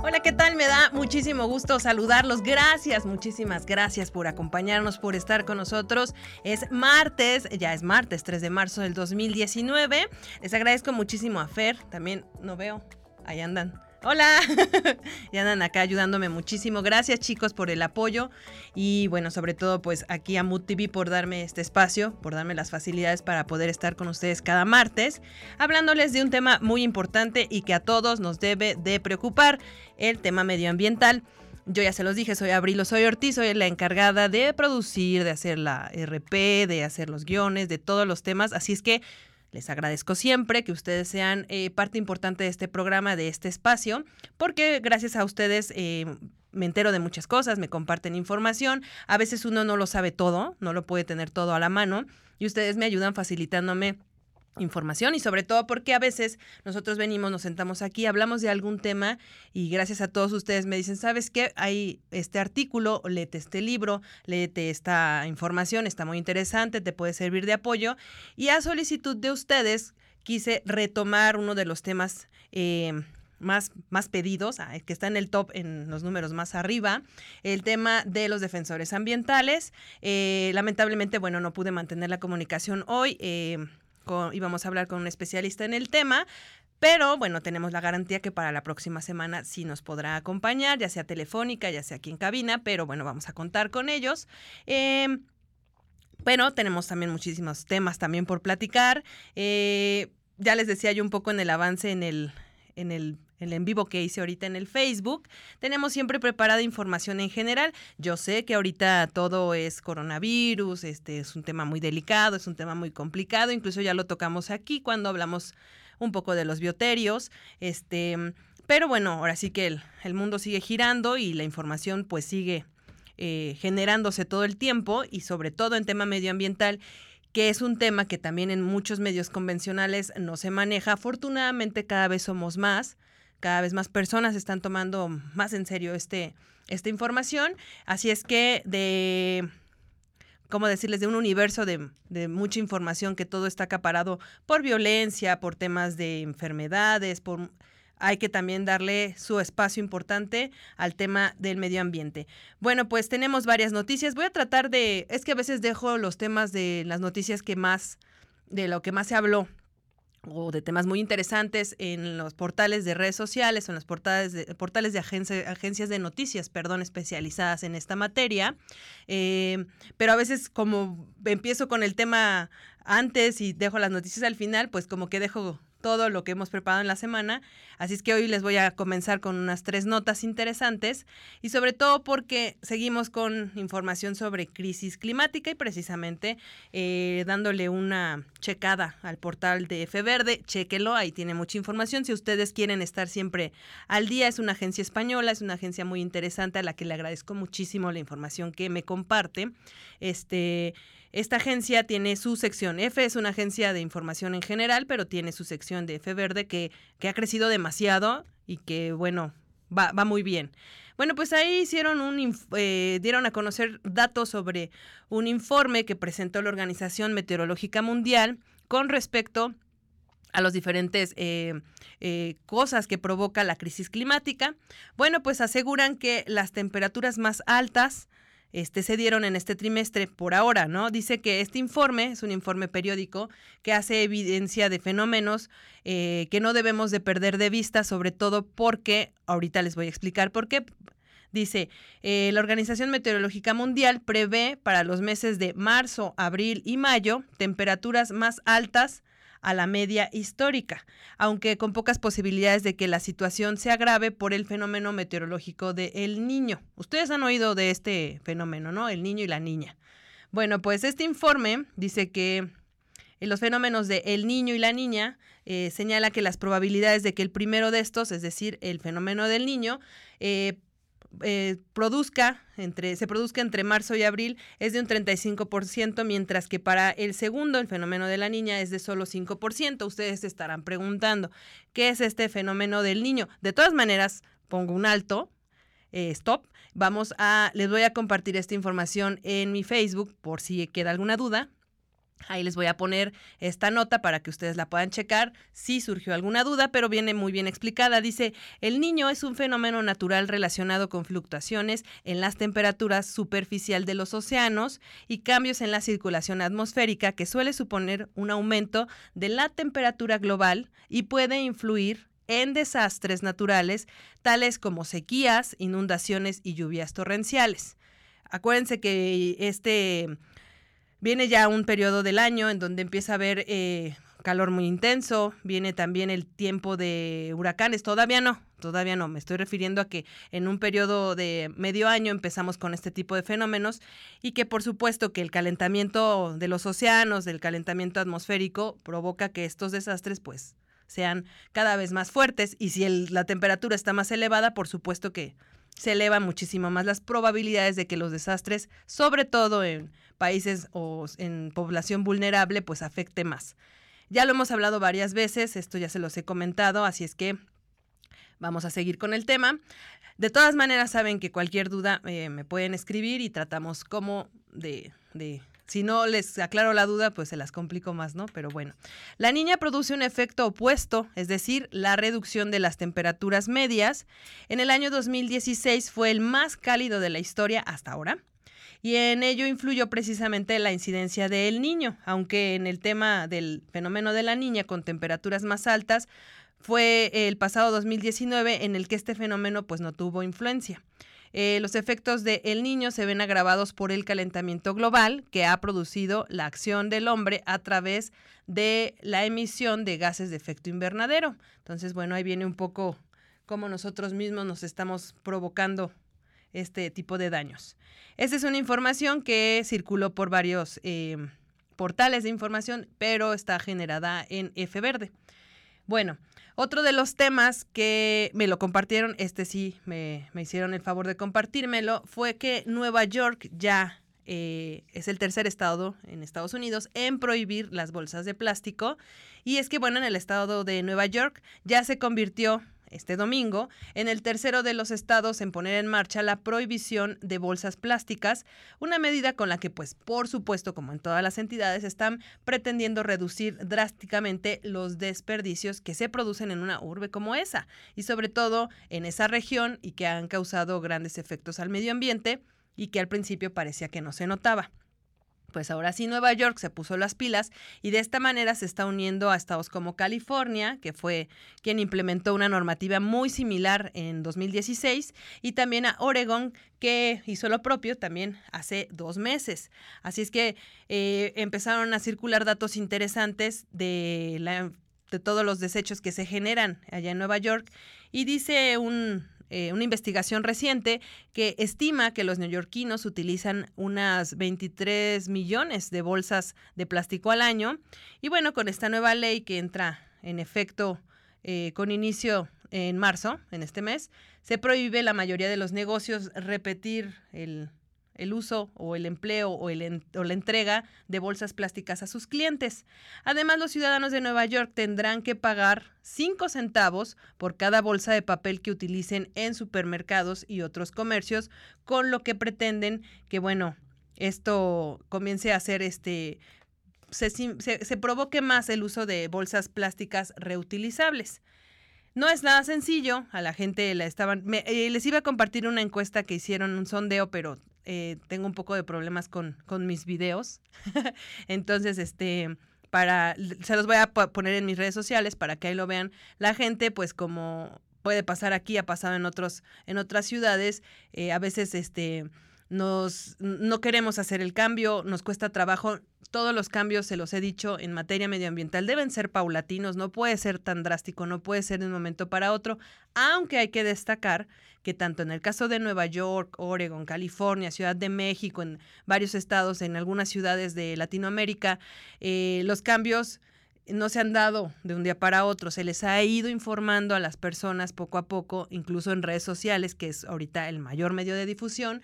Hola, ¿qué tal? Me da muchísimo gusto saludarlos. Gracias, muchísimas gracias por acompañarnos, por estar con nosotros. Es martes, ya es martes 3 de marzo del 2019. Les agradezco muchísimo a Fer, también no veo, ahí andan Hola, y andan acá ayudándome muchísimo. Gracias chicos por el apoyo y bueno, sobre todo pues aquí a Mood TV por darme este espacio, por darme las facilidades para poder estar con ustedes cada martes, hablándoles de un tema muy importante y que a todos nos debe de preocupar, el tema medioambiental. Yo ya se los dije, soy Abril, soy Ortiz, soy la encargada de producir, de hacer la RP, de hacer los guiones, de todos los temas, así es que les agradezco siempre que ustedes sean eh, parte importante de este programa, de este espacio, porque gracias a ustedes eh, me entero de muchas cosas, me comparten información. A veces uno no lo sabe todo, no lo puede tener todo a la mano, y ustedes me ayudan facilitándome información y sobre todo porque a veces nosotros venimos, nos sentamos aquí, hablamos de algún tema y gracias a todos ustedes me dicen, ¿sabes qué? Hay este artículo, léete este libro, léete esta información, está muy interesante, te puede servir de apoyo. Y a solicitud de ustedes quise retomar uno de los temas eh, más, más pedidos, ah, que está en el top, en los números más arriba, el tema de los defensores ambientales. Eh, lamentablemente, bueno, no pude mantener la comunicación hoy. Eh, íbamos a hablar con un especialista en el tema, pero bueno, tenemos la garantía que para la próxima semana sí nos podrá acompañar, ya sea telefónica, ya sea aquí en cabina, pero bueno, vamos a contar con ellos. Eh, pero tenemos también muchísimos temas también por platicar. Eh, ya les decía yo un poco en el avance en el, en el el en vivo que hice ahorita en el Facebook. Tenemos siempre preparada información en general. Yo sé que ahorita todo es coronavirus, este es un tema muy delicado, es un tema muy complicado, incluso ya lo tocamos aquí cuando hablamos un poco de los bioterios, este, pero bueno, ahora sí que el, mundo sigue girando y la información pues sigue eh, generándose todo el tiempo y sobre todo en tema medioambiental que es un tema que también en muchos medios convencionales no se maneja. Afortunadamente cada vez somos más cada vez más personas están tomando más en serio este, esta información. Así es que de ¿cómo decirles? De un universo de, de, mucha información que todo está acaparado por violencia, por temas de enfermedades, por... Hay que también darle su espacio importante al tema del medio ambiente. Bueno, pues tenemos varias noticias. Voy a tratar de... Es que a veces dejo los temas de las noticias que más... de lo que más se habló o de temas muy interesantes en los portales de redes sociales o en los portales de, portales de agencias de noticias, perdón, especializadas en esta materia. Eh, pero a veces como empiezo con el tema antes y dejo las noticias al final, pues como que dejo todo lo que hemos preparado en la semana. Así es que hoy les voy a comenzar con unas tres notas interesantes y sobre todo porque seguimos con información sobre crisis climática y precisamente eh, dándole una checada al portal de F Verde. Chéquelo, ahí tiene mucha información. Si ustedes quieren estar siempre al día, es una agencia española, es una agencia muy interesante a la que le agradezco muchísimo la información que me comparte. Este esta agencia tiene su sección. F es una agencia de información en general, pero tiene su sección de F Verde que, que ha crecido demasiado y que, bueno, va, va muy bien. Bueno, pues ahí hicieron un, eh, dieron a conocer datos sobre un informe que presentó la Organización Meteorológica Mundial con respecto a las diferentes eh, eh, cosas que provoca la crisis climática. Bueno, pues aseguran que las temperaturas más altas este, se dieron en este trimestre por ahora, ¿no? Dice que este informe es un informe periódico que hace evidencia de fenómenos eh, que no debemos de perder de vista, sobre todo porque, ahorita les voy a explicar por qué. Dice, eh, la Organización Meteorológica Mundial prevé para los meses de marzo, abril y mayo temperaturas más altas a la media histórica, aunque con pocas posibilidades de que la situación se agrave por el fenómeno meteorológico de El Niño. Ustedes han oído de este fenómeno, ¿no? El niño y la niña. Bueno, pues este informe dice que en los fenómenos de El Niño y la Niña eh, señala que las probabilidades de que el primero de estos, es decir, el fenómeno del niño, eh, eh, produzca entre, se produzca entre marzo y abril es de un 35%, mientras que para el segundo, el fenómeno de la niña, es de solo 5%. Ustedes se estarán preguntando, ¿qué es este fenómeno del niño? De todas maneras, pongo un alto, eh, stop. Vamos a, les voy a compartir esta información en mi Facebook por si queda alguna duda. Ahí les voy a poner esta nota para que ustedes la puedan checar si surgió alguna duda, pero viene muy bien explicada. Dice, el niño es un fenómeno natural relacionado con fluctuaciones en las temperaturas superficial de los océanos y cambios en la circulación atmosférica que suele suponer un aumento de la temperatura global y puede influir en desastres naturales tales como sequías, inundaciones y lluvias torrenciales. Acuérdense que este Viene ya un periodo del año en donde empieza a haber eh, calor muy intenso, viene también el tiempo de huracanes, todavía no, todavía no, me estoy refiriendo a que en un periodo de medio año empezamos con este tipo de fenómenos y que por supuesto que el calentamiento de los océanos, del calentamiento atmosférico, provoca que estos desastres pues sean cada vez más fuertes. Y si la temperatura está más elevada, por supuesto que se elevan muchísimo más las probabilidades de que los desastres, sobre todo en países o en población vulnerable, pues afecte más. Ya lo hemos hablado varias veces, esto ya se los he comentado, así es que vamos a seguir con el tema. De todas maneras, saben que cualquier duda eh, me pueden escribir y tratamos como de, de si no les aclaro la duda, pues se las complico más, ¿no? Pero bueno, la niña produce un efecto opuesto, es decir, la reducción de las temperaturas medias. En el año 2016 fue el más cálido de la historia hasta ahora. Y en ello influyó precisamente la incidencia del niño, aunque en el tema del fenómeno de la niña con temperaturas más altas fue el pasado 2019 en el que este fenómeno pues no tuvo influencia. Eh, los efectos de El Niño se ven agravados por el calentamiento global que ha producido la acción del hombre a través de la emisión de gases de efecto invernadero. Entonces, bueno, ahí viene un poco cómo nosotros mismos nos estamos provocando este tipo de daños. Esta es una información que circuló por varios eh, portales de información, pero está generada en F verde. Bueno, otro de los temas que me lo compartieron, este sí me, hicieron el favor de compartírmelo, fue que Nueva York ya eh, es el tercer estado en Estados Unidos en prohibir las bolsas de plástico. Y es que, bueno, en el estado de Nueva York ya se convirtió este domingo en el tercero de los estados en poner en marcha la prohibición de bolsas plásticas, una medida con la que, pues, por supuesto, como en todas las entidades, están pretendiendo reducir drásticamente los desperdicios que se producen en una urbe como esa, y sobre todo en esa región y que han causado grandes efectos al medio ambiente y que al principio parecía que no se notaba. Pues ahora sí Nueva York se puso las pilas y de esta manera se está uniendo a estados como California, que fue quien implementó una normativa muy similar en 2016, y también a Oregon, que hizo lo propio también hace dos meses. Así es que eh, empezaron a circular datos interesantes de, la, de todos los desechos que se generan allá en Nueva York y dice un eh, una investigación reciente que estima que los neoyorquinos utilizan unas 23 millones de bolsas de plástico al año. Y bueno, con esta nueva ley que entra en efecto eh, con inicio en marzo, en este mes, se prohíbe la mayoría de los negocios repetir el, el uso o el empleo o, la entrega de bolsas plásticas a sus clientes. Además, los ciudadanos de Nueva York tendrán que pagar 5 centavos por cada bolsa de papel que utilicen en supermercados y otros comercios, con lo que pretenden que, bueno, esto comience a ser este... Se, se, provoque más el uso de bolsas plásticas reutilizables. No es nada sencillo, a la gente la estaban... Eh, les iba a compartir una encuesta que hicieron, un sondeo, pero eh, tengo un poco de problemas con, con mis videos. Entonces, este, para, se los voy a poner en mis redes sociales para que ahí lo vean. La gente, pues como puede pasar aquí, ha pasado en otros, en otras ciudades, eh, a veces este nos no queremos hacer el cambio, nos cuesta trabajo. Todos los cambios, se los he dicho, en materia medioambiental deben ser paulatinos, no puede ser tan drástico, no puede ser de un momento para otro, aunque hay que destacar que tanto en el caso de Nueva York, Oregon, California, Ciudad de México, en varios estados, en algunas ciudades de Latinoamérica, eh, los cambios no se han dado de un día para otro, se les ha ido informando a las personas poco a poco, incluso en redes sociales, que es ahorita el mayor medio de difusión,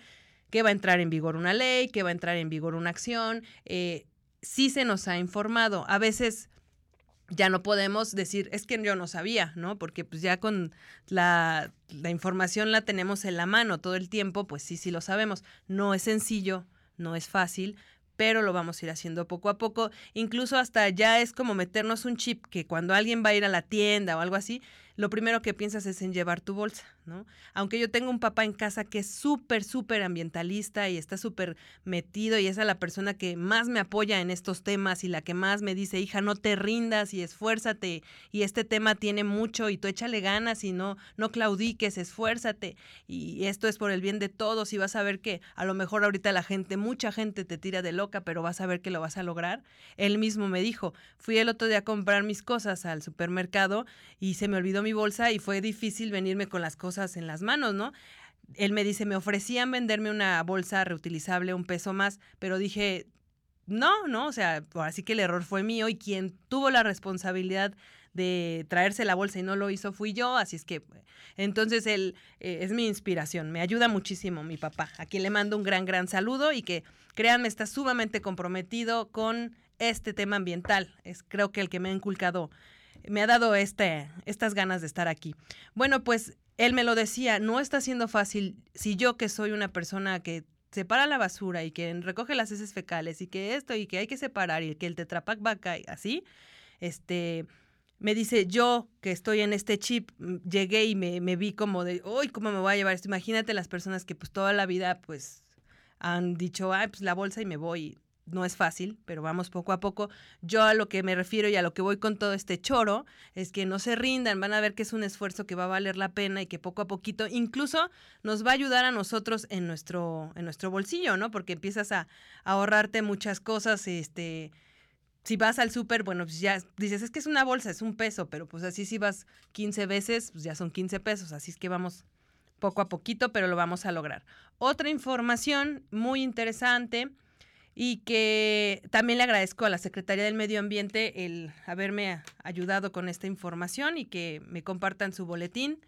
que va a entrar en vigor una ley, que va a entrar en vigor una acción. Eh, sí se nos ha informado. A veces ya no podemos decir, es que yo no sabía, ¿no? Porque pues ya con la, la información la tenemos en la mano todo el tiempo, pues sí, sí lo sabemos. No es sencillo, no es fácil, pero lo vamos a ir haciendo poco a poco. Incluso hasta ya es como meternos un chip que cuando alguien va a ir a la tienda o algo así, lo primero que piensas es en llevar tu bolsa, ¿no? Aunque yo tengo un papá en casa que es súper, súper ambientalista y está súper metido y es a la persona que más me apoya en estos temas y la que más me dice, hija, no te rindas y esfuérzate y este tema tiene mucho y tú échale ganas y no, no claudiques, esfuérzate y esto es por el bien de todos y vas a ver que a lo mejor ahorita la gente, mucha gente te tira de loca, pero vas a ver que lo vas a lograr. Él mismo me dijo, fui el otro día a comprar mis cosas al supermercado y se me olvidó mi bolsa y fue difícil venirme con las cosas en las manos, ¿no? Él me dice, me ofrecían venderme una bolsa reutilizable un peso más, pero dije, no, no, o sea, así que el error fue mío y quien tuvo la responsabilidad de traerse la bolsa y no lo hizo fui yo, así es que entonces él eh, es mi inspiración, me ayuda muchísimo mi papá, a quien le mando un gran, gran saludo y que créanme está sumamente comprometido con este tema ambiental, es creo que el que me ha inculcado me ha dado este, estas ganas de estar aquí. Bueno, pues él me lo decía, no está siendo fácil si yo que soy una persona que separa la basura y que recoge las heces fecales y que esto y que hay que separar y que el tetrapac va a caer así, este, me dice, yo que estoy en este chip, mm, llegué y me, me vi como de, uy, ¿cómo me voy a llevar esto? Imagínate las personas que pues toda la vida pues han dicho, ay, pues la bolsa y me voy no es fácil, pero vamos poco a poco. Yo a lo que me refiero y a lo que voy con todo este choro es que no se rindan, van a ver que es un esfuerzo que va a valer la pena y que poco a poquito incluso nos va a ayudar a nosotros en nuestro en nuestro bolsillo, ¿no? Porque empiezas a, ahorrarte muchas cosas, este si vas al súper, bueno, pues ya dices, es que es una bolsa, es un peso, pero pues así si vas 15 veces, pues ya son 15 pesos, así es que vamos poco a poquito, pero lo vamos a lograr. Otra información muy interesante y que también le agradezco a la Secretaría del Medio Ambiente el haberme ayudado con esta información y que me compartan su boletín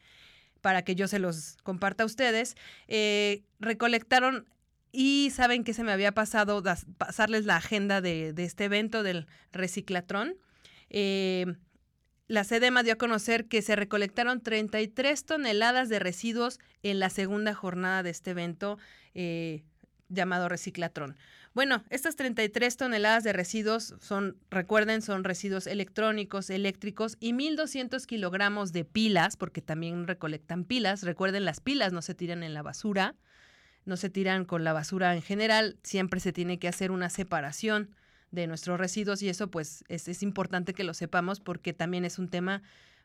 para que yo se los comparta a ustedes. Eh, recolectaron y saben que se me había pasado pasarles la agenda de, este evento del reciclatrón. Eh, la SEDEMA dio a conocer que se recolectaron 33 toneladas de residuos en la segunda jornada de este evento eh, llamado Reciclatrón. Bueno, estas 33 toneladas de residuos son, recuerden, son residuos electrónicos, eléctricos y 1.200 kilogramos de pilas, porque también recolectan pilas. Recuerden, las pilas no se tiran en la basura, no se tiran con la basura en general, siempre se tiene que hacer una separación de nuestros residuos y eso pues es, es importante que lo sepamos porque también es un tema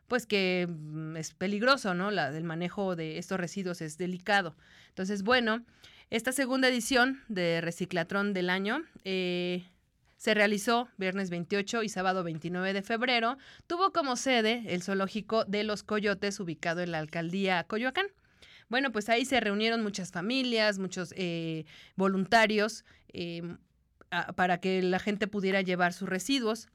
pues que mm, es peligroso, ¿no? La, el manejo de estos residuos es delicado. Entonces, bueno, esta segunda edición de Reciclatrón del año eh, se realizó viernes 28 y sábado 29 de febrero. Tuvo como sede el zoológico de los Coyotes ubicado en la alcaldía Coyoacán. Bueno, pues ahí se reunieron muchas familias, muchos eh, voluntarios em, para que la gente pudiera llevar sus residuos.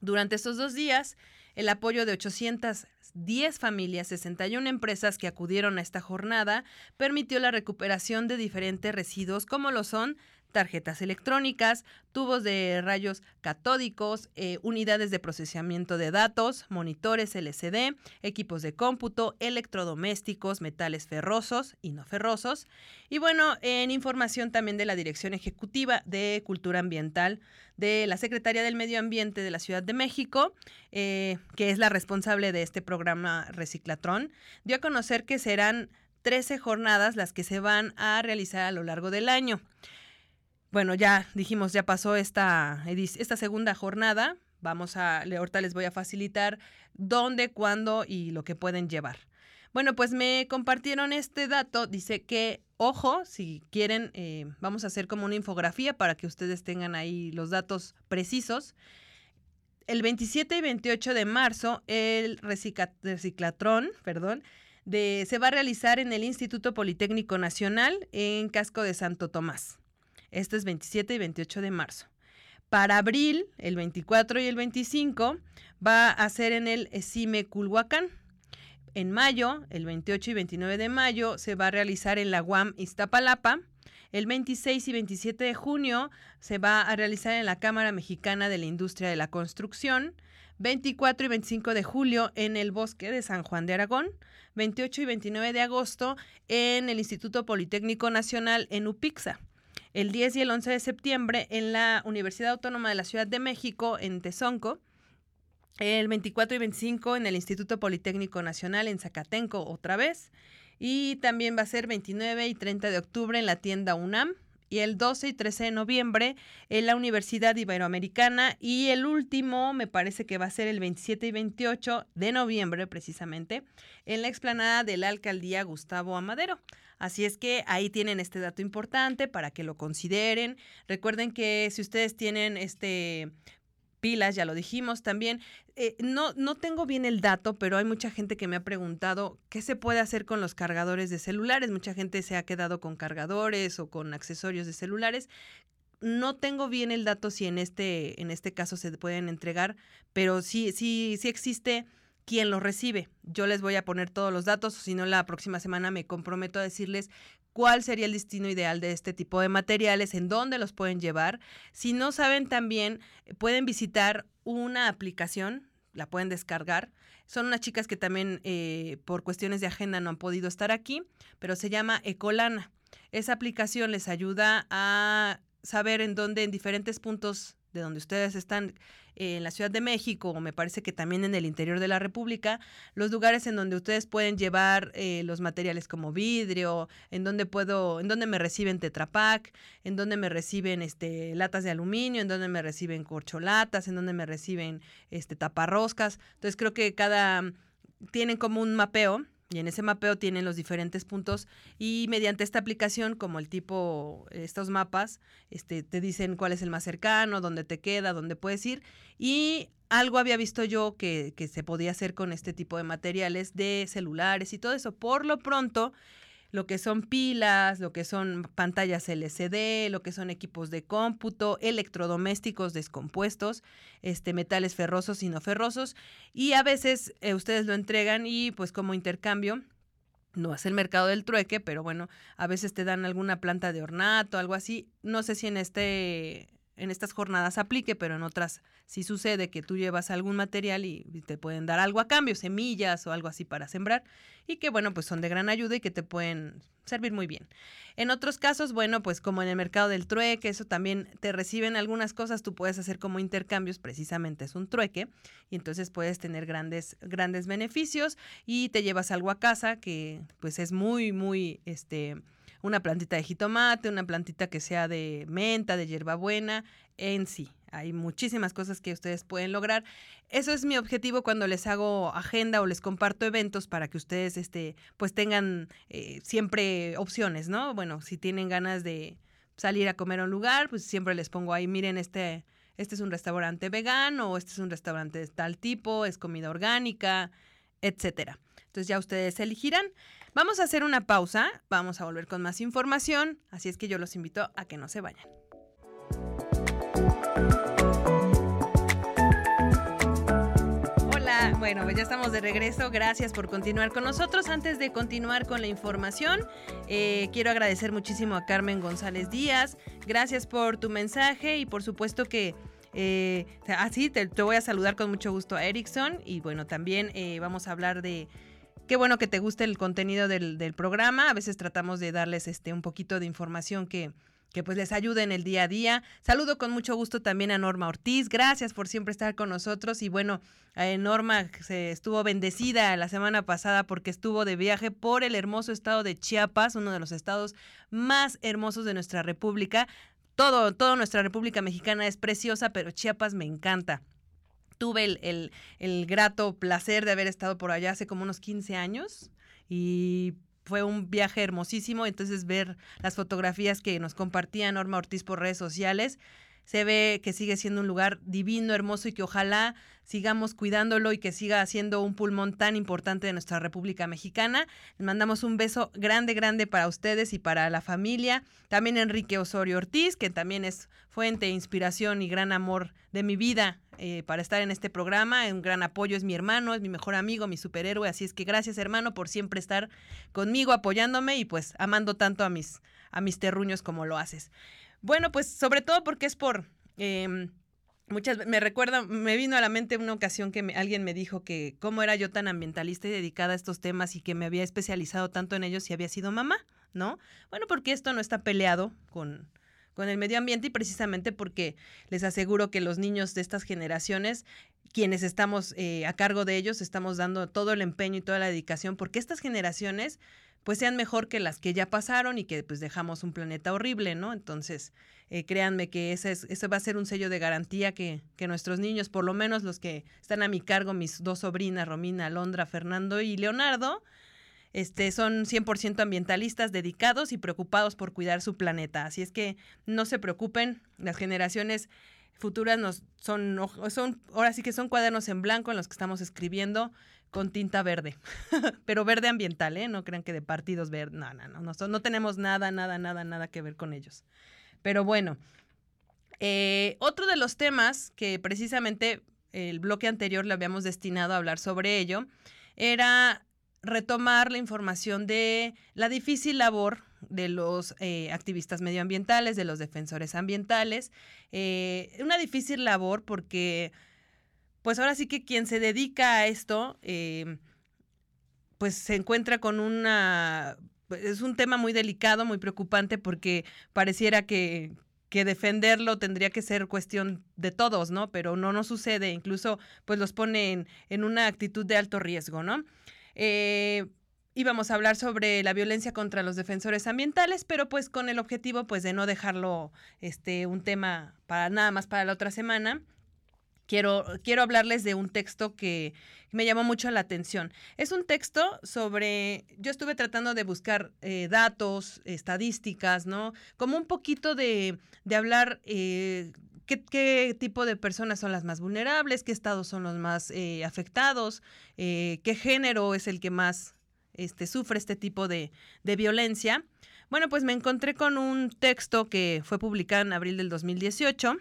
Durante estos dos días, el apoyo de 810 familias, 61 empresas que acudieron a esta jornada, permitió la recuperación de diferentes residuos como lo son tarjetas electrónicas, tubos de rayos catódicos, eh, unidades de procesamiento de datos, monitores LCD, equipos de cómputo, electrodomésticos, metales ferrosos y no ferrosos. Y bueno, en información también de la Dirección Ejecutiva de Cultura Ambiental de la Secretaría del Medio Ambiente de la Ciudad de México, eh, que es la responsable de este programa Reciclatrón, dio a conocer que serán 13 jornadas las que se van a realizar a lo largo del año bueno, ya dijimos, ya pasó esta, esta segunda jornada. Vamos a, ahorita les voy a facilitar dónde, cuándo y lo que pueden llevar. Bueno, pues me compartieron este dato. Dice que, ojo, si quieren, eh, vamos a hacer como una infografía para que ustedes tengan ahí los datos precisos. El 27 y 28 de marzo, el reciclatrón, perdón, de, se va a realizar en el Instituto Politécnico Nacional en Casco de Santo Tomás. Este es 27 y 28 de marzo. Para abril, el 24 y el 25, va a ser en el CIME Culhuacán. En mayo, el 28 y 29 de mayo, se va a realizar en la UAM Iztapalapa. El 26 y 27 de junio se va a realizar en la Cámara Mexicana de la Industria de la Construcción. 24 y 25 de julio en el Bosque de San Juan de Aragón. 28 y 29 de agosto en el Instituto Politécnico Nacional en Upixa. El 10 y el 11 de septiembre en la Universidad Autónoma de la Ciudad de México, en Tezonco. El 24 y 25 en el Instituto Politécnico Nacional en Zacatenco, otra vez. Y también va a ser 29 y 30 de octubre en la tienda UNAM y el 12 y 13 de noviembre en la Universidad Iberoamericana y el último me parece que va a ser el 27 y 28 de noviembre precisamente en la explanada de la alcaldía Gustavo Amadero. Así es que ahí tienen este dato importante para que lo consideren. Recuerden que si ustedes tienen este pilas, ya lo dijimos también. Eh, no, no tengo bien el dato, pero hay mucha gente que me ha preguntado qué se puede hacer con los cargadores de celulares. Mucha gente se ha quedado con cargadores o con accesorios de celulares. No tengo bien el dato si en este, en este caso se pueden entregar, pero sí, sí, sí existe quien los recibe. Yo les voy a poner todos los datos, o si no, la próxima semana me comprometo a decirles cuál sería el destino ideal de este tipo de materiales, en dónde los pueden llevar. Si no saben también, pueden visitar una aplicación, la pueden descargar. Son unas chicas que también eh, por cuestiones de agenda no han podido estar aquí, pero se llama Ecolana. Esa aplicación les ayuda a saber en dónde, en diferentes puntos de donde ustedes están en la Ciudad de México o me parece que también en el interior de la República, los lugares en donde ustedes pueden llevar eh, los materiales como vidrio, en donde puedo, en donde me reciben Tetrapac, en donde me reciben este latas de aluminio, en donde me reciben corcholatas, en donde me reciben este taparroscas. Entonces creo que cada tienen como un mapeo y en ese mapeo tienen los diferentes puntos y mediante esta aplicación, como el tipo, estos mapas, este, te dicen cuál es el más cercano, dónde te queda, dónde puedes ir. Y algo había visto yo que, que se podía hacer con este tipo de materiales de celulares y todo eso. Por lo pronto, lo que son pilas, lo que son pantallas LCD, lo que son equipos de cómputo, electrodomésticos descompuestos, este, metales ferrosos y no ferrosos. Y a veces eh, ustedes lo entregan y pues como intercambio, no es el mercado del trueque, pero bueno, a veces te dan alguna planta de ornato, algo así. No sé si en este en estas jornadas aplique, pero en otras sí sucede que tú llevas algún material y te pueden dar algo a cambio, semillas o algo así para sembrar, y que bueno, pues son de gran ayuda y que te pueden servir muy bien. En otros casos, bueno, pues como en el mercado del trueque, eso también te reciben algunas cosas, tú puedes hacer como intercambios, precisamente es un trueque, y entonces puedes tener grandes, grandes beneficios y te llevas algo a casa que pues es muy, muy, este, una plantita de jitomate, una plantita que sea de menta, de hierbabuena, en sí. Hay muchísimas cosas que ustedes pueden lograr. Eso es mi objetivo cuando les hago agenda o les comparto eventos para que ustedes este, pues tengan eh, siempre opciones, ¿no? Bueno, si tienen ganas de salir a comer a un lugar, pues siempre les pongo ahí, miren, este, este es un restaurante vegano o este es un restaurante de tal tipo, es comida orgánica, etcétera. Entonces ya ustedes elegirán. Vamos a hacer una pausa, vamos a volver con más información, así es que yo los invito a que no se vayan. Hola, bueno, pues ya estamos de regreso. Gracias por continuar con nosotros. Antes de continuar con la información, eh, quiero agradecer muchísimo a Carmen González Díaz. Gracias por tu mensaje y por supuesto que eh, así te, voy a saludar con mucho gusto a Erickson y bueno, también eh, vamos a hablar de Qué bueno que te guste el contenido del, programa. A veces tratamos de darles este un poquito de información que, que pues les ayude en el día a día. Saludo con mucho gusto también a Norma Ortiz. Gracias por siempre estar con nosotros. Y bueno, eh, Norma se estuvo bendecida la semana pasada porque estuvo de viaje por el hermoso estado de Chiapas, uno de los estados más hermosos de nuestra república. Todo, toda nuestra República Mexicana es preciosa, pero Chiapas me encanta tuve el, el, grato placer de haber estado por allá hace como unos 15 años y fue un viaje hermosísimo, entonces ver las fotografías que nos compartía Norma Ortiz por redes sociales, se ve que sigue siendo un lugar divino, hermoso y que ojalá sigamos cuidándolo y que siga siendo un pulmón tan importante de nuestra República Mexicana. Les mandamos un beso grande, grande para ustedes y para la familia. También Enrique Osorio Ortiz, que también es fuente, inspiración y gran amor de mi vida eh, para estar en este programa. Un gran apoyo es mi hermano, es mi mejor amigo, mi superhéroe. Así es que gracias, hermano, por siempre estar conmigo, apoyándome y pues amando tanto a mis, a mis terruños como lo haces. Bueno, pues sobre todo porque es por... Em, muchas me recuerda, me vino a la mente una ocasión que alguien me dijo que cómo era yo tan ambientalista y dedicada a estos temas y que me había especializado tanto en ellos y había sido mamá, ¿no? Bueno, porque esto no está peleado con, con el medio ambiente y precisamente porque les aseguro que los niños de estas generaciones, quienes estamos eh, a cargo de ellos, estamos dando todo el empeño y toda la dedicación porque estas generaciones pues sean mejor que las que ya pasaron y que pues dejamos un planeta horrible, ¿no? Entonces, eh, créanme que ese, es, ese va a ser un sello de garantía que, que nuestros niños, por lo menos los que están a mi cargo, mis dos sobrinas, Romina, Alondra, Fernando y Leonardo, este, son 100% ambientalistas dedicados y preocupados por cuidar su planeta. Así es que no se preocupen, las generaciones futuras nos son, son, ahora sí que son cuadernos en blanco en los que estamos escribiendo con tinta verde, pero verde ambiental, ¿eh? No crean que de partidos verdes, no, no, no, no, no tenemos nada, nada, nada, nada que ver con ellos. Pero bueno, eh, otro de los temas que precisamente el bloque anterior le habíamos destinado a hablar sobre ello era retomar la información de la difícil labor de los eh, activistas medioambientales, de los defensores ambientales. Eh, una difícil labor porque, pues ahora sí que quien se dedica a esto, eh, pues se encuentra con una... Es un tema muy delicado, muy preocupante porque pareciera que, defenderlo tendría que ser cuestión de todos, ¿no? Pero no, no sucede, incluso pues los pone en, en una actitud de alto riesgo, ¿no? Eh, íbamos a hablar sobre la violencia contra los defensores ambientales, pero pues con el objetivo pues de no dejarlo este un tema para nada más para la otra semana. Quiero, quiero hablarles de un texto que me llamó mucho la atención. Es un texto sobre, yo estuve tratando de buscar eh, datos, estadísticas, ¿no? Como un poquito de, de hablar eh, ¿Qué, tipo de personas son las más vulnerables? ¿Qué estados son los más eh, afectados? ¿Qué género es el que más este, sufre este tipo de, de, violencia? Bueno, pues me encontré con un texto que fue publicado en abril del 2018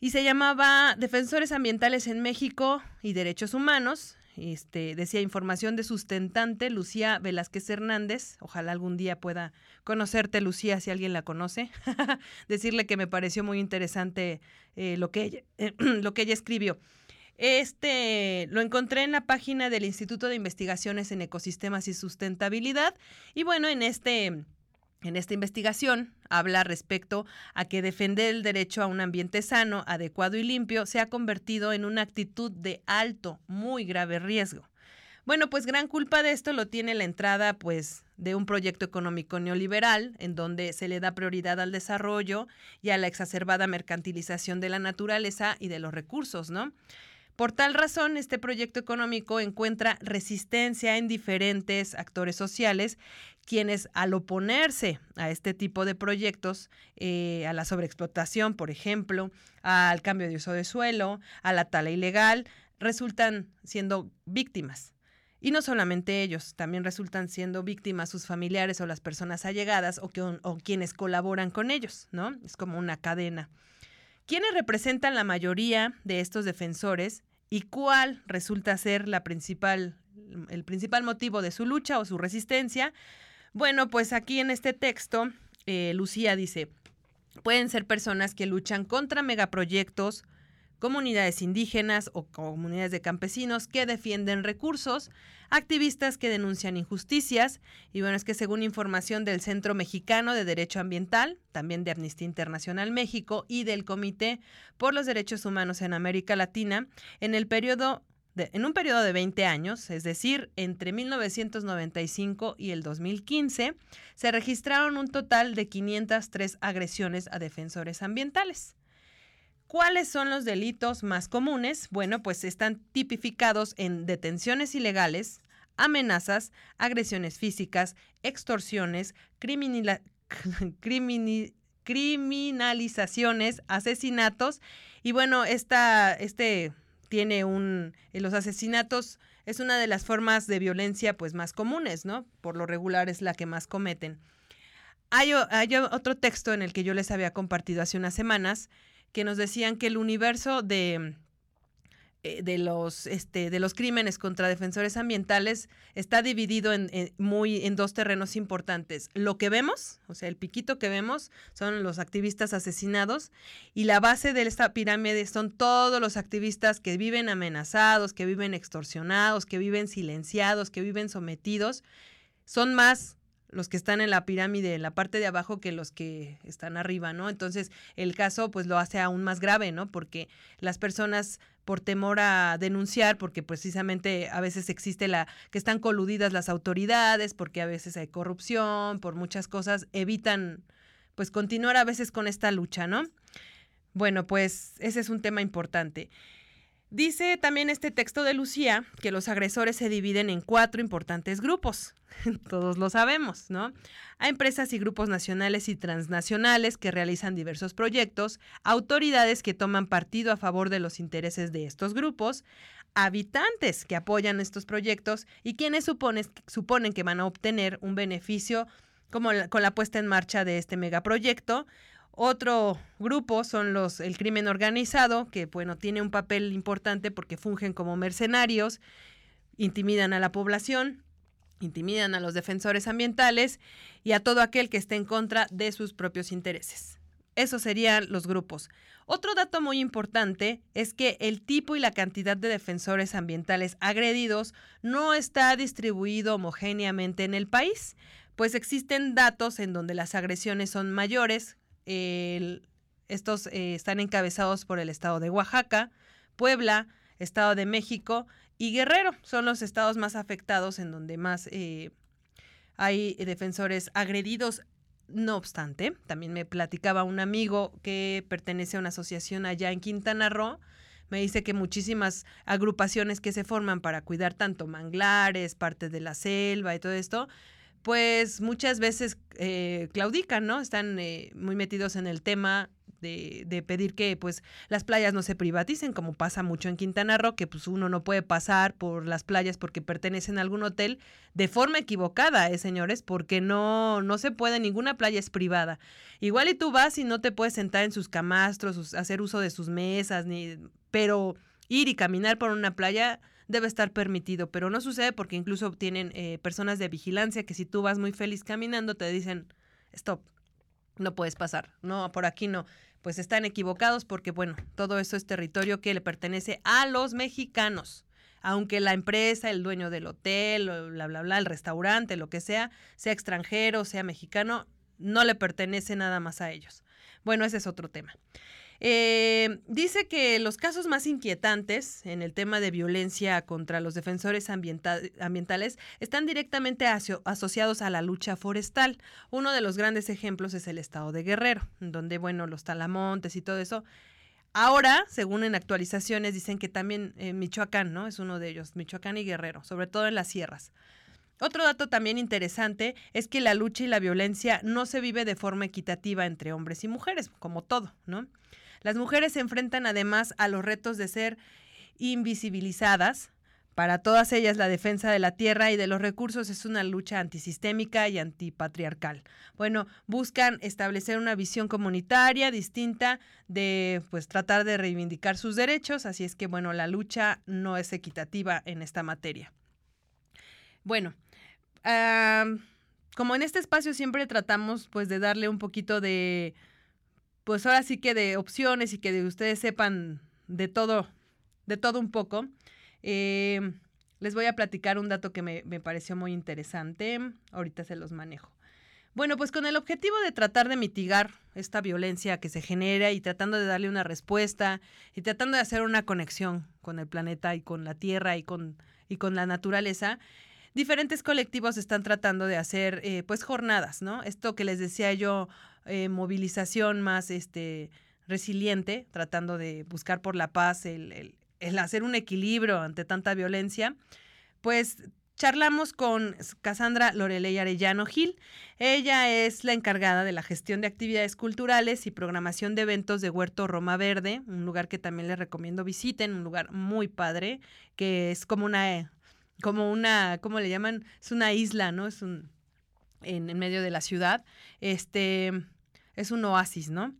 y se llamaba Defensores Ambientales en México y Derechos Humanos. Este, decía información de sustentante Lucía Velázquez Hernández. Ojalá algún día pueda conocerte, Lucía, si alguien la conoce. Decirle que me pareció muy interesante eh, lo, que ella, lo que ella escribió. Este lo encontré en la página del Instituto de Investigaciones en Ecosistemas y Sustentabilidad. Y bueno, en este en esta investigación habla respecto a que defender el derecho a un ambiente sano, adecuado y limpio se ha convertido en una actitud de alto, muy grave riesgo. Bueno, pues gran culpa de esto lo tiene la entrada pues de un proyecto económico neoliberal en donde se le da prioridad al desarrollo y a la exacerbada mercantilización de la naturaleza y de los recursos, ¿no? Por tal razón, este proyecto económico encuentra resistencia en diferentes actores sociales, quienes al oponerse a este tipo de proyectos, eh, a la sobreexplotación, por ejemplo, al cambio de uso de suelo, a la tala ilegal, resultan siendo víctimas. Y no solamente ellos, también resultan siendo víctimas sus familiares o las personas allegadas o, quienes colaboran con ellos, ¿no? Es como una cadena. ¿Quiénes representan la mayoría de estos defensores y cuál resulta ser la principal, el principal motivo de su lucha o su resistencia? Bueno, pues aquí en este texto, eh, Lucía dice, pueden ser personas que luchan contra megaproyectos, comunidades indígenas o comunidades de campesinos que defienden recursos, activistas que denuncian injusticias, y bueno, es que según información del Centro Mexicano de Derecho Ambiental, también de Amnistía Internacional México y del Comité por los Derechos Humanos en América Latina, en el periodo en un periodo de 20 años, es decir, entre 1995 y el 2015, se registraron un total de 503 agresiones a defensores ambientales. ¿Cuáles son los delitos más comunes? Bueno, pues están tipificados en detenciones ilegales, amenazas, agresiones físicas, extorsiones, criminalizaciones, asesinatos. Y bueno, esta, este tiene un... Eh, los asesinatos es una de las formas de violencia pues más comunes, ¿no? Por lo regular es la que más cometen. Hay, hay otro texto en el que yo les había compartido hace unas semanas que nos decían que el universo de, de, los, este, de los crímenes contra defensores ambientales está dividido en, muy, en dos terrenos importantes. Lo que vemos, o sea, el piquito que vemos, son los activistas asesinados y la base de esta pirámide son todos los activistas que viven amenazados, que viven extorsionados, que viven silenciados, que viven sometidos. Son más los que están en la pirámide, en la parte de abajo, que los que están arriba, ¿no? Entonces, el caso pues lo hace aún más grave, ¿no? Porque las personas por temor a denunciar, porque precisamente a veces existe la que están coludidas las autoridades, porque a veces hay corrupción, por muchas cosas, evitan pues continuar a veces con esta lucha, ¿no? Bueno, pues ese es un tema importante. Dice también este texto de Lucía que los agresores se dividen en cuatro importantes grupos. Todos lo sabemos, ¿no? A empresas y grupos nacionales y transnacionales que realizan diversos proyectos, autoridades que toman partido a favor de los intereses de estos grupos, habitantes que apoyan estos proyectos y quienes suponen que van a obtener un beneficio como con la puesta en marcha de este megaproyecto, otro grupo son los el crimen organizado, que bueno, tiene un papel importante porque fungen como mercenarios, intimidan a la población, intimidan a los defensores ambientales y a todo aquel que esté en contra de sus propios intereses. Esos serían los grupos. Otro dato muy importante es que el tipo y la cantidad de defensores ambientales agredidos no está distribuido homogéneamente en el país, pues existen datos en donde las agresiones son mayores, estos eh, están encabezados por el estado de Oaxaca, Puebla, Estado de México y Guerrero. Son los estados más afectados en donde más eh, hay defensores agredidos. No obstante, también me platicaba un amigo que pertenece a una asociación allá en Quintana Roo. Me dice que muchísimas agrupaciones que se forman para cuidar tanto manglares, partes de la selva y todo esto, pues muchas veces eh, claudican, ¿no? Están eh, muy metidos en el tema de, de, pedir que pues las playas no se privaticen, como pasa mucho en Quintana Roo, que pues uno no puede pasar por las playas porque pertenecen a algún hotel de forma equivocada, ¿eh, señores? Porque no, no se puede, ninguna playa es privada. Igual y tú vas y no te puedes sentar en sus camastros, hacer uso de sus mesas, ni, pero ir y caminar por una playa debe estar permitido, pero no sucede porque incluso tienen eh, personas de vigilancia que si tú vas muy feliz caminando te dicen, stop, no puedes pasar, no, por aquí no. Pues están equivocados porque, bueno, todo eso es territorio que le pertenece a los mexicanos. Aunque la empresa, el dueño del hotel, bla, bla, bla, el restaurante, lo que sea, sea extranjero, sea mexicano, no le pertenece nada más a ellos. Bueno, ese es otro tema. Eh, dice que los casos más inquietantes en el tema de violencia contra los defensores ambientales están directamente asociados a la lucha forestal. Uno de los grandes ejemplos es el estado de Guerrero, donde, bueno, los talamontes y todo eso. Ahora, según en actualizaciones, dicen que también eh, Michoacán, ¿no? Es uno de ellos, Michoacán y Guerrero, sobre todo en las sierras. Otro dato también interesante es que la lucha y la violencia no se vive de forma equitativa entre hombres y mujeres, como todo, ¿no? Las mujeres se enfrentan además a los retos de ser invisibilizadas. Para todas ellas la defensa de la tierra y de los recursos es una lucha antisistémica y antipatriarcal. Bueno, buscan establecer una visión comunitaria distinta de pues tratar de reivindicar sus derechos, así es que bueno, la lucha no es equitativa en esta materia. Bueno, como en este espacio siempre tratamos pues de darle un poquito de pues ahora sí que de opciones y que de ustedes sepan de todo, de todo un poco. Eh, les voy a platicar un dato que me, me, pareció muy interesante. Ahorita se los manejo. Bueno, pues con el objetivo de tratar de mitigar esta violencia que se genera y tratando de darle una respuesta y tratando de hacer una conexión con el planeta y con la Tierra y con, y con la naturaleza, diferentes colectivos están tratando de hacer eh, pues jornadas, ¿no? Esto que les decía yo, eh, movilización más este, resiliente, tratando de buscar por la paz, el, el, hacer un equilibrio ante tanta violencia, pues charlamos con Cassandra Loreley Arellano Gil. Ella es la encargada de la gestión de actividades culturales y programación de eventos de Huerto Roma Verde, un lugar que también les recomiendo visiten, un lugar muy padre, que es como una como una, ¿cómo le llaman? Es una isla, ¿no? Es un, en, medio de la ciudad. Este, es un oasis, ¿no?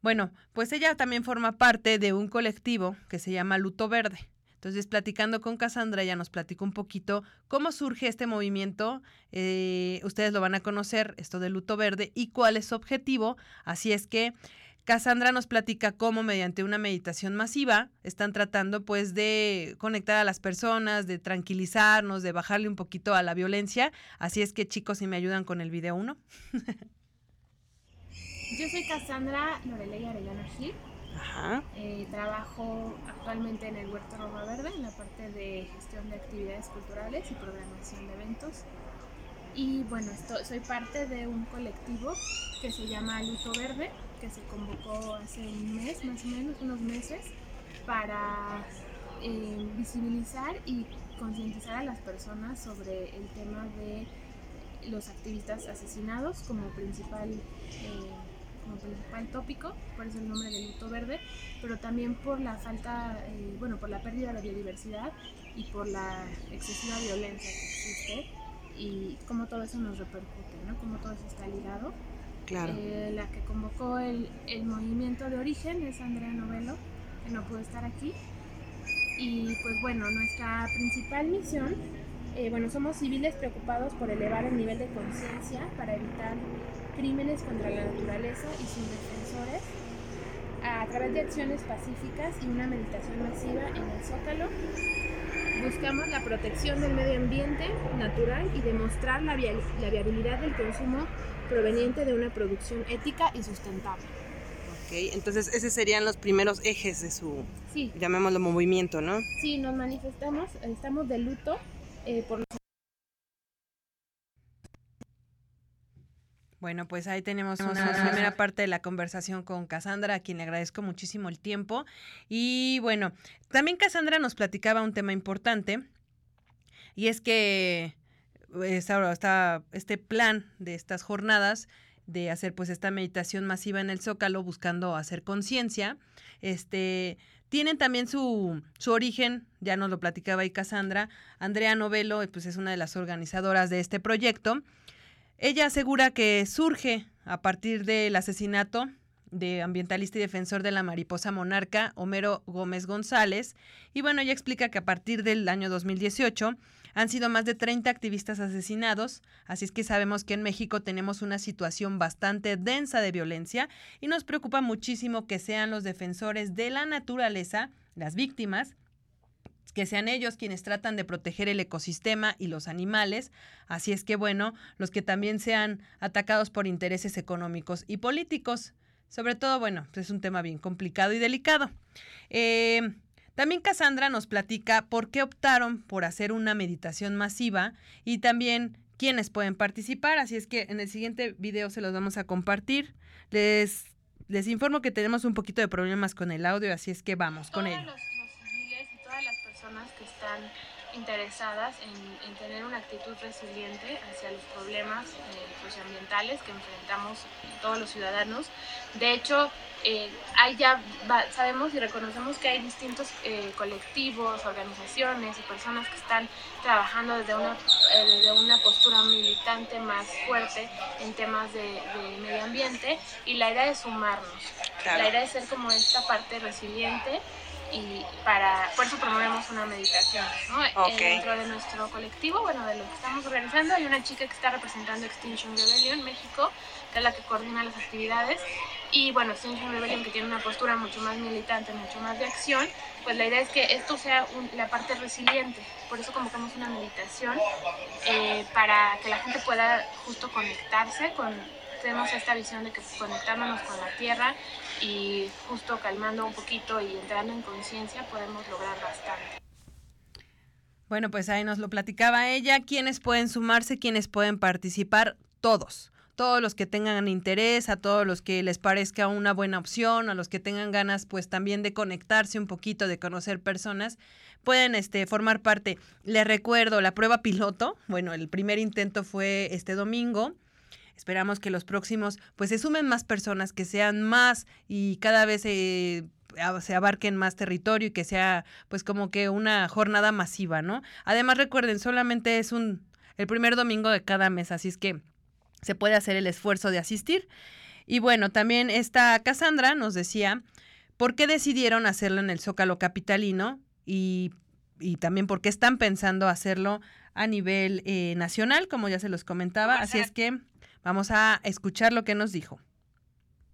Bueno, pues ella también forma parte de un colectivo que se llama Luto Verde. Entonces, platicando con Cassandra, ella nos platicó un poquito cómo surge este movimiento. Eh, ustedes lo van a conocer, esto de Luto Verde, y cuál es su objetivo. Así es que Cassandra nos platica cómo mediante una meditación masiva están tratando pues de conectar a las personas, de tranquilizarnos, de bajarle un poquito a la violencia. Así es que chicos, si me ayudan con el video 1. Yo soy Cassandra Lorelei Arellano Gil. Eh, trabajo actualmente en el Huerto Roma Verde, en la parte de gestión de actividades culturales y programación de eventos. Y bueno, soy parte de un colectivo que se llama Luto Verde, que se convocó hace un mes, más o menos, unos meses, para eh, visibilizar y concientizar a las personas sobre el tema de los activistas asesinados como principal eh, como principal tópico, por eso el nombre del luto verde, pero también por la falta, eh, bueno, por la pérdida de biodiversidad y por la excesiva violencia que existe y cómo todo eso nos repercute, ¿no? Cómo todo eso está ligado. Claro. Eh, la que convocó el, el, movimiento de origen es Andrea Novelo, que no pudo estar aquí. Y pues bueno, nuestra principal misión, eh, bueno, somos civiles preocupados por elevar el nivel de conciencia para evitar crímenes contra la naturaleza y sus defensores a través de acciones pacíficas y una meditación masiva en el Zócalo. Buscamos la protección del medio ambiente natural y demostrar la, la viabilidad del consumo proveniente de una producción ética y sustentable. Ok, entonces esos serían los primeros ejes de su, sí. llamémoslo movimiento, ¿no? Sí, nos manifestamos, estamos de luto eh, por Bueno, pues ahí tenemos una primera parte de la conversación con Cassandra, a quien le agradezco muchísimo el tiempo. Y bueno, también Cassandra nos platicaba un tema importante, y es que está este plan de estas jornadas de hacer pues esta meditación masiva en el Zócalo buscando hacer conciencia. Este, tienen también su, su origen, ya nos lo platicaba ahí Cassandra, Andrea Novelo pues es una de las organizadoras de este proyecto ella asegura que surge a partir del asesinato de ambientalista y defensor de la mariposa monarca, Homero Gómez González. Y bueno, ella explica que a partir del año 2018 han sido más de 30 activistas asesinados, así es que sabemos que en México tenemos una situación bastante densa de violencia y nos preocupa muchísimo que sean los defensores de la naturaleza, las víctimas, que sean ellos quienes tratan de proteger el ecosistema y los animales, así es que bueno, los que también sean atacados por intereses económicos y políticos. Sobre todo, bueno, es un tema bien complicado y delicado. Eh, también Cassandra nos platica por qué optaron por hacer una meditación masiva y también quiénes pueden participar, así es que en el siguiente video se los vamos a compartir. Les, les informo que tenemos un poquito de problemas con el audio, así es que vamos con ello que están interesadas en, tener una actitud resiliente hacia los problemas eh, socioambientales que enfrentamos todos los ciudadanos. De hecho, eh, hay ya sabemos y reconocemos que hay distintos eh, colectivos, organizaciones y personas que están trabajando desde una, desde una postura militante más fuerte en temas de, medio ambiente y la idea es sumarnos. La idea es ser como esta parte resiliente y para por eso promovemos una meditación ¿no? Eh, dentro de nuestro colectivo bueno de lo que estamos organizando hay una chica que está representando Extinction Rebellion México que es la que coordina las actividades. Y bueno Extinction Rebellion que tiene una postura mucho más militante mucho más de acción pues la idea es que esto sea la parte resiliente. Por eso convocamos una meditación eh, para que la gente pueda justo conectarse con tenemos esta visión de que conectándonos con la tierra y justo calmando un poquito y entrando en conciencia podemos lograr bastante. Bueno, pues ahí nos lo platicaba ella. ¿Quiénes pueden sumarse? ¿Quiénes pueden participar? Todos. Todos los que tengan interés, a todos los que les parezca una buena opción, a los que tengan ganas pues también de conectarse un poquito, de conocer personas, pueden este, formar parte. Les recuerdo la prueba piloto. Bueno, el primer intento fue este domingo. Esperamos que los próximos pues se sumen más personas, que sean más y cada vez se abarquen más territorio y que sea pues como que una jornada masiva, ¿no? Además recuerden, solamente es un el primer domingo de cada mes, así es que se puede hacer el esfuerzo de asistir. Y bueno, también esta Cassandra nos decía por qué decidieron hacerlo en el Zócalo Capitalino y, y también por qué están pensando hacerlo a nivel eh, nacional, como ya se los comentaba. Así es que Vamos a escuchar lo que nos dijo.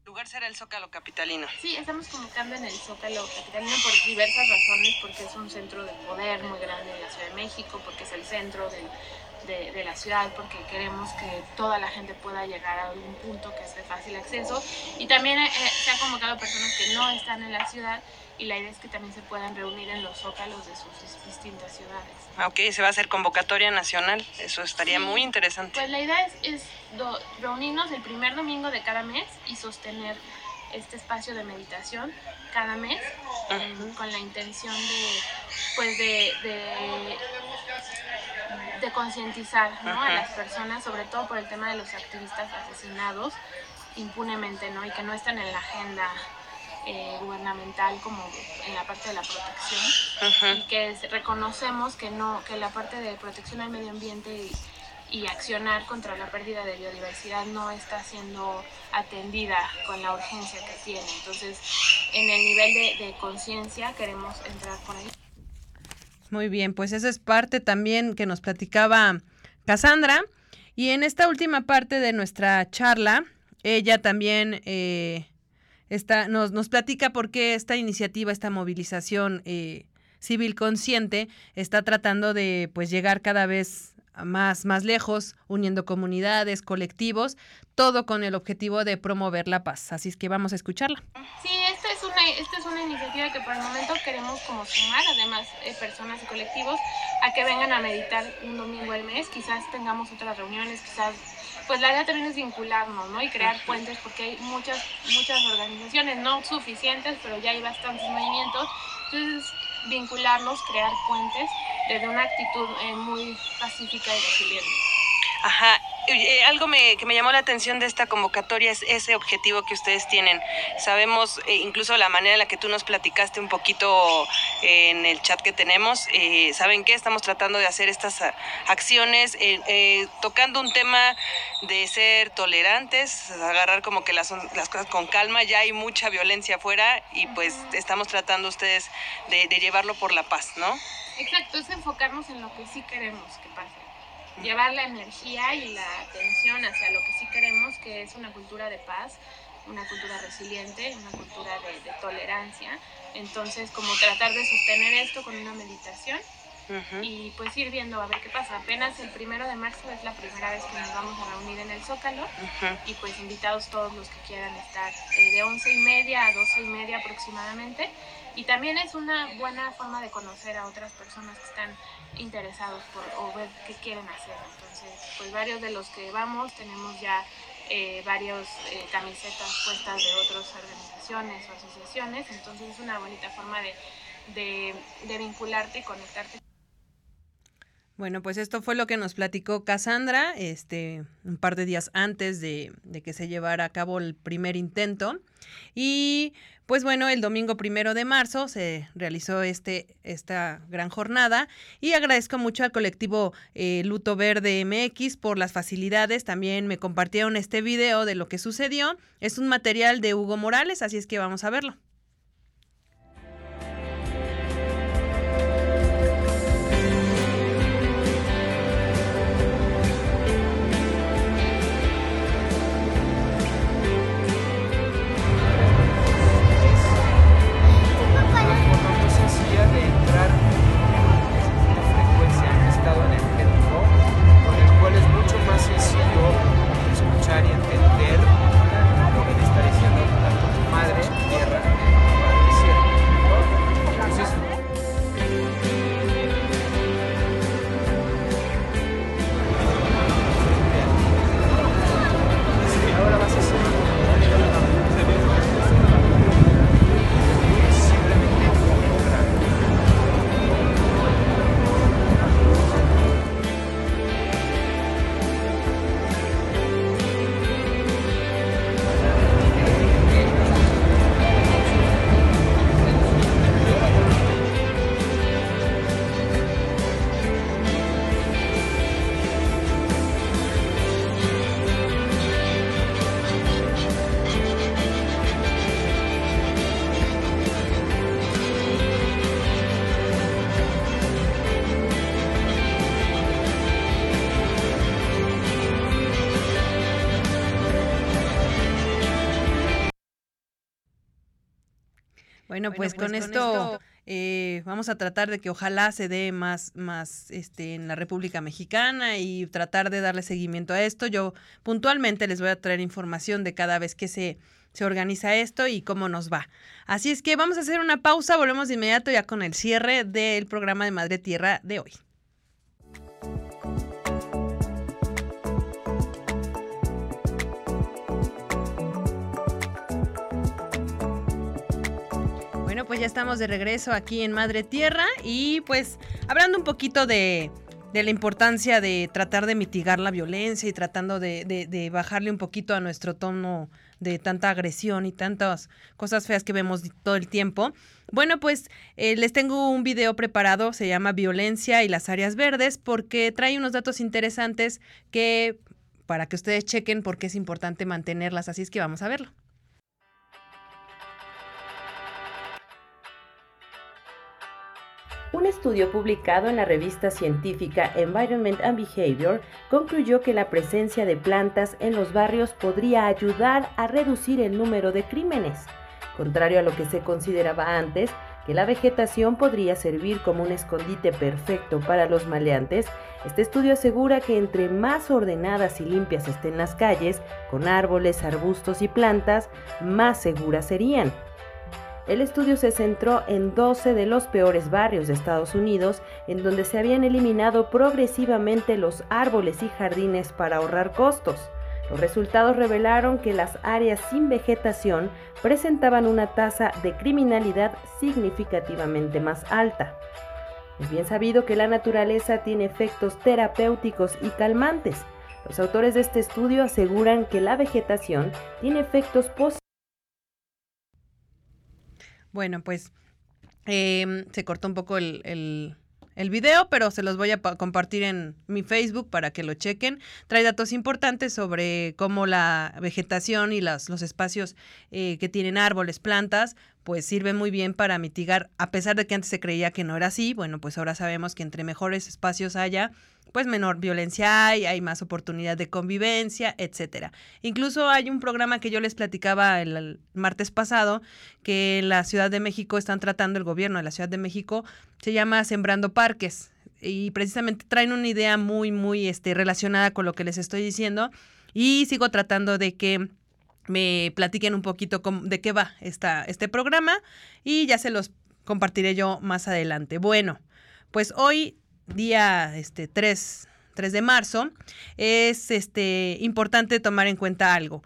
lugar será el Zócalo Capitalino. Sí, estamos convocando en el Zócalo Capitalino por diversas razones, porque es un centro de poder muy grande en la Ciudad de México, porque es el centro de, de, la ciudad, porque queremos que toda la gente pueda llegar a algún punto que sea de fácil acceso. Y también eh, se han convocado personas que no están en la ciudad y la idea es que también se puedan reunir en los zócalos de sus distintas ciudades. Ah, ok, se va a hacer convocatoria nacional, eso estaría muy interesante. Pues la idea es, reunirnos el primer domingo de cada mes y sostener este espacio de meditación cada mes con la intención de pues de, de, concientizar a las personas sobre todo por el tema de los activistas asesinados impunemente no y que no están en la agenda eh, gubernamental como en la parte de la protección y que reconocemos que no que la parte de protección al medio ambiente y, accionar contra la pérdida de biodiversidad no está siendo atendida con la urgencia que tiene. Entonces en el nivel de, de conciencia queremos entrar por ahí. Muy bien pues eso es parte también que nos platicaba Cassandra. Y en esta última parte de nuestra charla ella también eh, nos, nos platica por qué esta iniciativa, esta movilización eh, civil consciente está tratando de pues llegar cada vez más, más lejos, uniendo comunidades, colectivos, todo con el objetivo de promover la paz. Así es que vamos a escucharla. Sí, esta es una, esta es una iniciativa que por el momento queremos como sumar, además eh, personas y colectivos, a que vengan a meditar un domingo al mes. Quizás tengamos otras reuniones, quizás pues la idea también es vincularnos, ¿no? Y crear puentes porque hay muchas, muchas organizaciones, no suficientes, pero ya hay bastantes movimientos. Entonces, vincularnos, crear puentes desde una actitud eh, muy pacífica y resiliente. Ajá, eh, algo me, que me llamó la atención de esta convocatoria es ese objetivo que ustedes tienen. Sabemos eh, incluso la manera en la que tú nos platicaste un poquito eh, en el chat que tenemos. ¿Saben qué? Estamos tratando de hacer estas acciones tocando un tema de ser tolerantes, agarrar como que las, las cosas con calma. Ya hay mucha violencia afuera y pues estamos tratando ustedes de, de llevarlo por la paz, ¿no? Exacto, es enfocarnos en lo que sí queremos que pase llevar la energía y la atención hacia lo que sí queremos, que es una cultura de paz, una cultura resiliente, una cultura de, tolerancia. Entonces, como tratar de sostener esto con una meditación y pues ir viendo a ver qué pasa. Apenas el primero de marzo es la primera vez que nos vamos a reunir en el Zócalo y pues invitados todos los que quieran estar eh, de once y media a doce y media aproximadamente. Y también es una buena forma de conocer a otras personas que están interesados por, o ver qué quieren hacer. Entonces, pues varios de los que vamos tenemos ya eh, varios eh, camisetas puestas de otras organizaciones o asociaciones, entonces es una bonita forma de, de, vincularte y conectarte. Bueno, pues esto fue lo que nos platicó Cassandra este, un par de días antes de, de que se llevara a cabo el primer intento. Y pues bueno, el domingo primero de marzo se realizó este, esta gran jornada y agradezco mucho al colectivo eh, Luto Verde MX por las facilidades. También me compartieron este video de lo que sucedió. Es un material de Hugo Morales, así es que vamos a verlo. Bueno, pues, con, pues esto, eh, vamos a tratar de que ojalá se dé más, más este, en la República Mexicana y tratar de darle seguimiento a esto. Yo puntualmente les voy a traer información de cada vez que se, se organiza esto y cómo nos va. Así es que vamos a hacer una pausa, volvemos de inmediato ya con el cierre del programa de Madre Tierra de hoy. Pues ya estamos de regreso aquí en Madre Tierra y pues hablando un poquito de, la importancia de tratar de mitigar la violencia y tratando de, bajarle un poquito a nuestro tono de tanta agresión y tantas cosas feas que vemos todo el tiempo. Bueno, pues eh, les tengo un video preparado, se llama Violencia y las áreas verdes, porque trae unos datos interesantes que para que ustedes chequen por qué es importante mantenerlas, así es que vamos a verlo. Un estudio publicado en la revista científica Environment and Behavior concluyó que la presencia de plantas en los barrios podría ayudar a reducir el número de crímenes, contrario a lo que se consideraba antes, que la vegetación podría servir como un escondite perfecto para los maleantes, este estudio asegura que entre más ordenadas y limpias estén las calles, con árboles, arbustos y plantas, más seguras serían. El estudio se centró en 12 de los peores barrios de Estados Unidos, en donde se habían eliminado progresivamente los árboles y jardines para ahorrar costos. Los resultados revelaron que las áreas sin vegetación presentaban una tasa de criminalidad significativamente más alta. Es bien sabido que la naturaleza tiene efectos terapéuticos y calmantes. Los autores de este estudio aseguran que la vegetación tiene efectos positivos bueno, pues em, se cortó un poco el, el, video, pero se los voy a compartir en mi Facebook para que lo chequen. Trae datos importantes sobre cómo la vegetación y los espacios eh, que tienen árboles, plantas, pues sirven muy bien para mitigar, a pesar de que antes se creía que no era así, bueno, pues ahora sabemos que entre mejores espacios haya, pues menor violencia hay, hay más oportunidad de convivencia, etcétera. Incluso hay un programa que yo les platicaba el, martes pasado que en la Ciudad de México están tratando el gobierno de la Ciudad de México, se llama Sembrando Parques y precisamente traen una idea muy muy este relacionada con lo que les estoy diciendo y sigo tratando de que me platiquen un poquito de qué va este programa y ya se los compartiré yo más adelante. Bueno, pues hoy día este, 3, 3 de marzo, es este, importante tomar en cuenta algo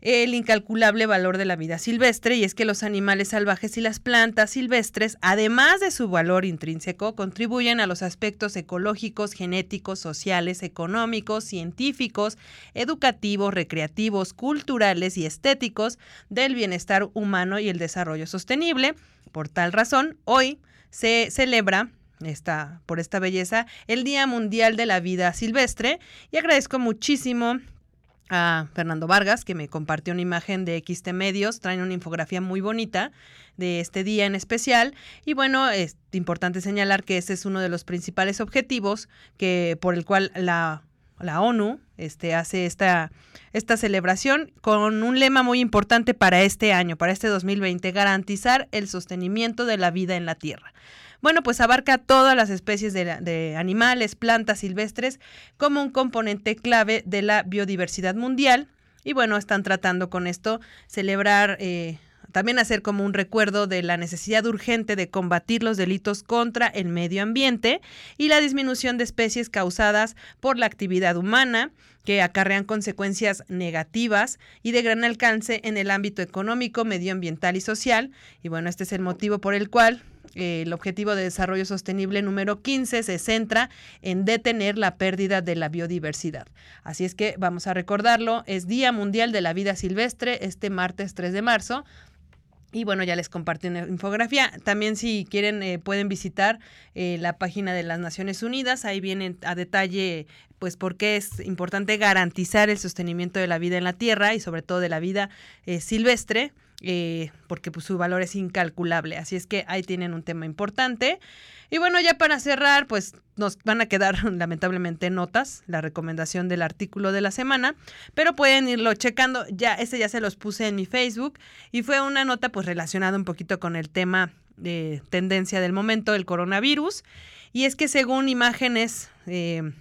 el incalculable valor de la vida silvestre y es que los animales salvajes y las plantas silvestres, además de su valor intrínseco, contribuyen a los aspectos ecológicos, genéticos, sociales, económicos, científicos, educativos, recreativos, culturales y estéticos del bienestar humano y el desarrollo sostenible. Por tal razón, hoy se celebra esta, por esta belleza, el Día Mundial de la Vida Silvestre y agradezco muchísimo a Fernando Vargas, que me compartió una imagen de XT Medios, traen una infografía muy bonita de este día en especial. Y bueno, es importante señalar que ese es uno de los principales objetivos que, por el cual la, la ONU este, hace esta, esta celebración con un lema muy importante para este año, para este 2020, garantizar el sostenimiento de la vida en la Tierra. Bueno, pues abarca todas las especies de, animales, plantas silvestres como un componente clave de la biodiversidad mundial. Y bueno, están tratando con esto celebrar eh, también hacer como un recuerdo de la necesidad urgente de combatir los delitos contra el medio ambiente y la disminución de especies causadas por la actividad humana que acarrean consecuencias negativas y de gran alcance en el ámbito económico, medioambiental y social. Y bueno, este es el motivo por el cual el Objetivo de Desarrollo Sostenible número 15 se centra en detener la pérdida de la biodiversidad. Así es que vamos a recordarlo, es Día Mundial de la Vida Silvestre este martes 3 de marzo. Y bueno, ya les compartí una infografía. También si quieren eh, pueden visitar eh, la página de las Naciones Unidas. Ahí vienen a detalle pues por qué es importante garantizar el sostenimiento de la vida en la Tierra y sobre todo de la vida silvestre eh, porque pues, su valor es incalculable. Así es que ahí tienen un tema importante. Y bueno, ya para cerrar, pues nos van a quedar lamentablemente notas, la recomendación del artículo de la semana, pero pueden irlo checando. Ya, ese ya se los puse en mi Facebook y fue una nota pues relacionada un poquito con el tema de tendencia del momento, el coronavirus. Y es que según imágenes... Eh,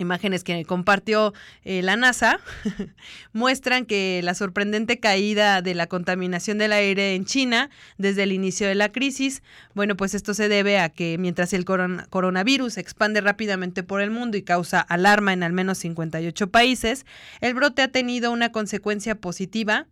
imágenes que compartió eh, la NASA muestran que la sorprendente caída de la contaminación del aire en China desde el inicio de la crisis, bueno, pues esto se debe a que mientras el coronavirus se expande rápidamente por el mundo y causa alarma en al menos 58 países, el brote ha tenido una consecuencia positiva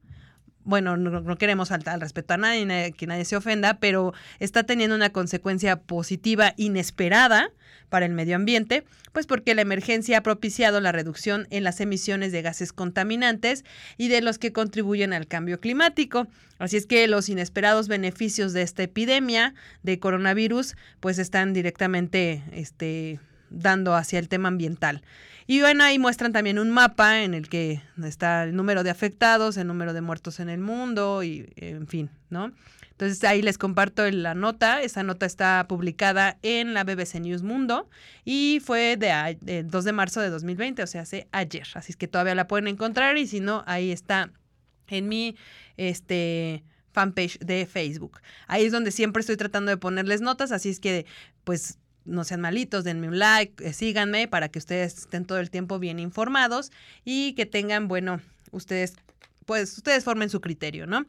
bueno, no, queremos faltar al respeto a nadie, que nadie se ofenda, pero está teniendo una consecuencia positiva inesperada para el medio ambiente, pues porque la emergencia ha propiciado la reducción en las emisiones de gases contaminantes y de los que contribuyen al cambio climático. Así es que los inesperados beneficios de esta epidemia de coronavirus pues están directamente este, dando hacia el tema ambiental. Y bueno, ahí muestran también un mapa en el que está el número de afectados, el número de muertos en el mundo y en fin, ¿no? Entonces ahí les comparto la nota. Esa nota está publicada en la BBC News Mundo y fue de, 2 de marzo de 2020, o sea, hace ayer. Así es que todavía la pueden encontrar y si no, ahí está en mi este fanpage de Facebook. Ahí es donde siempre estoy tratando de ponerles notas, así es que pues no sean malitos, denme un like, eh, síganme para que ustedes estén todo el tiempo bien informados y que tengan, bueno, ustedes pues ustedes formen su criterio, ¿no?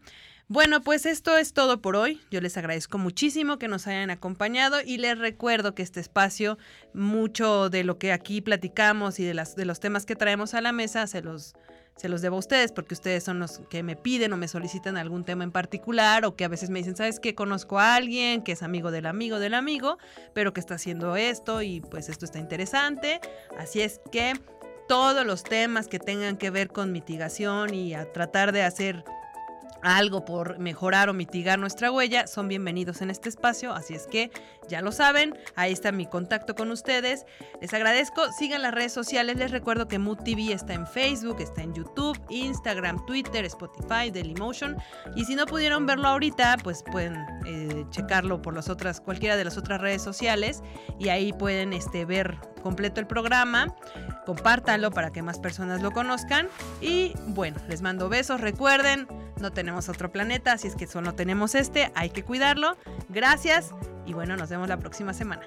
Bueno, pues esto es todo por hoy. Yo les agradezco muchísimo que nos hayan acompañado y les recuerdo que este espacio, mucho de lo que aquí platicamos y de, las, de los temas que traemos a la mesa, se los, se los debo a ustedes porque ustedes son los que me piden o me solicitan algún tema en particular o que a veces me dicen, ¿sabes qué? Conozco a alguien que es amigo del amigo del amigo, pero que está haciendo esto y pues esto está interesante. Así es que todos los temas que tengan que ver con mitigación y a tratar de hacer algo por mejorar o mitigar nuestra huella, son bienvenidos en este espacio. Así es que ya lo saben, ahí está mi contacto con ustedes. Les agradezco, sigan las redes sociales. Les recuerdo que Mood TV está en Facebook, está en YouTube, Instagram, Twitter, Spotify, Dailymotion. Y si no pudieron verlo ahorita, pues pueden eh, checarlo por las otras, cualquiera de las otras redes sociales. Y ahí pueden este, ver completo el programa. Compártanlo para que más personas lo conozcan. Y bueno, les mando besos. Recuerden, no tenemos otro planeta, así es que solo tenemos este, hay que cuidarlo. Gracias y bueno, nos vemos la próxima semana.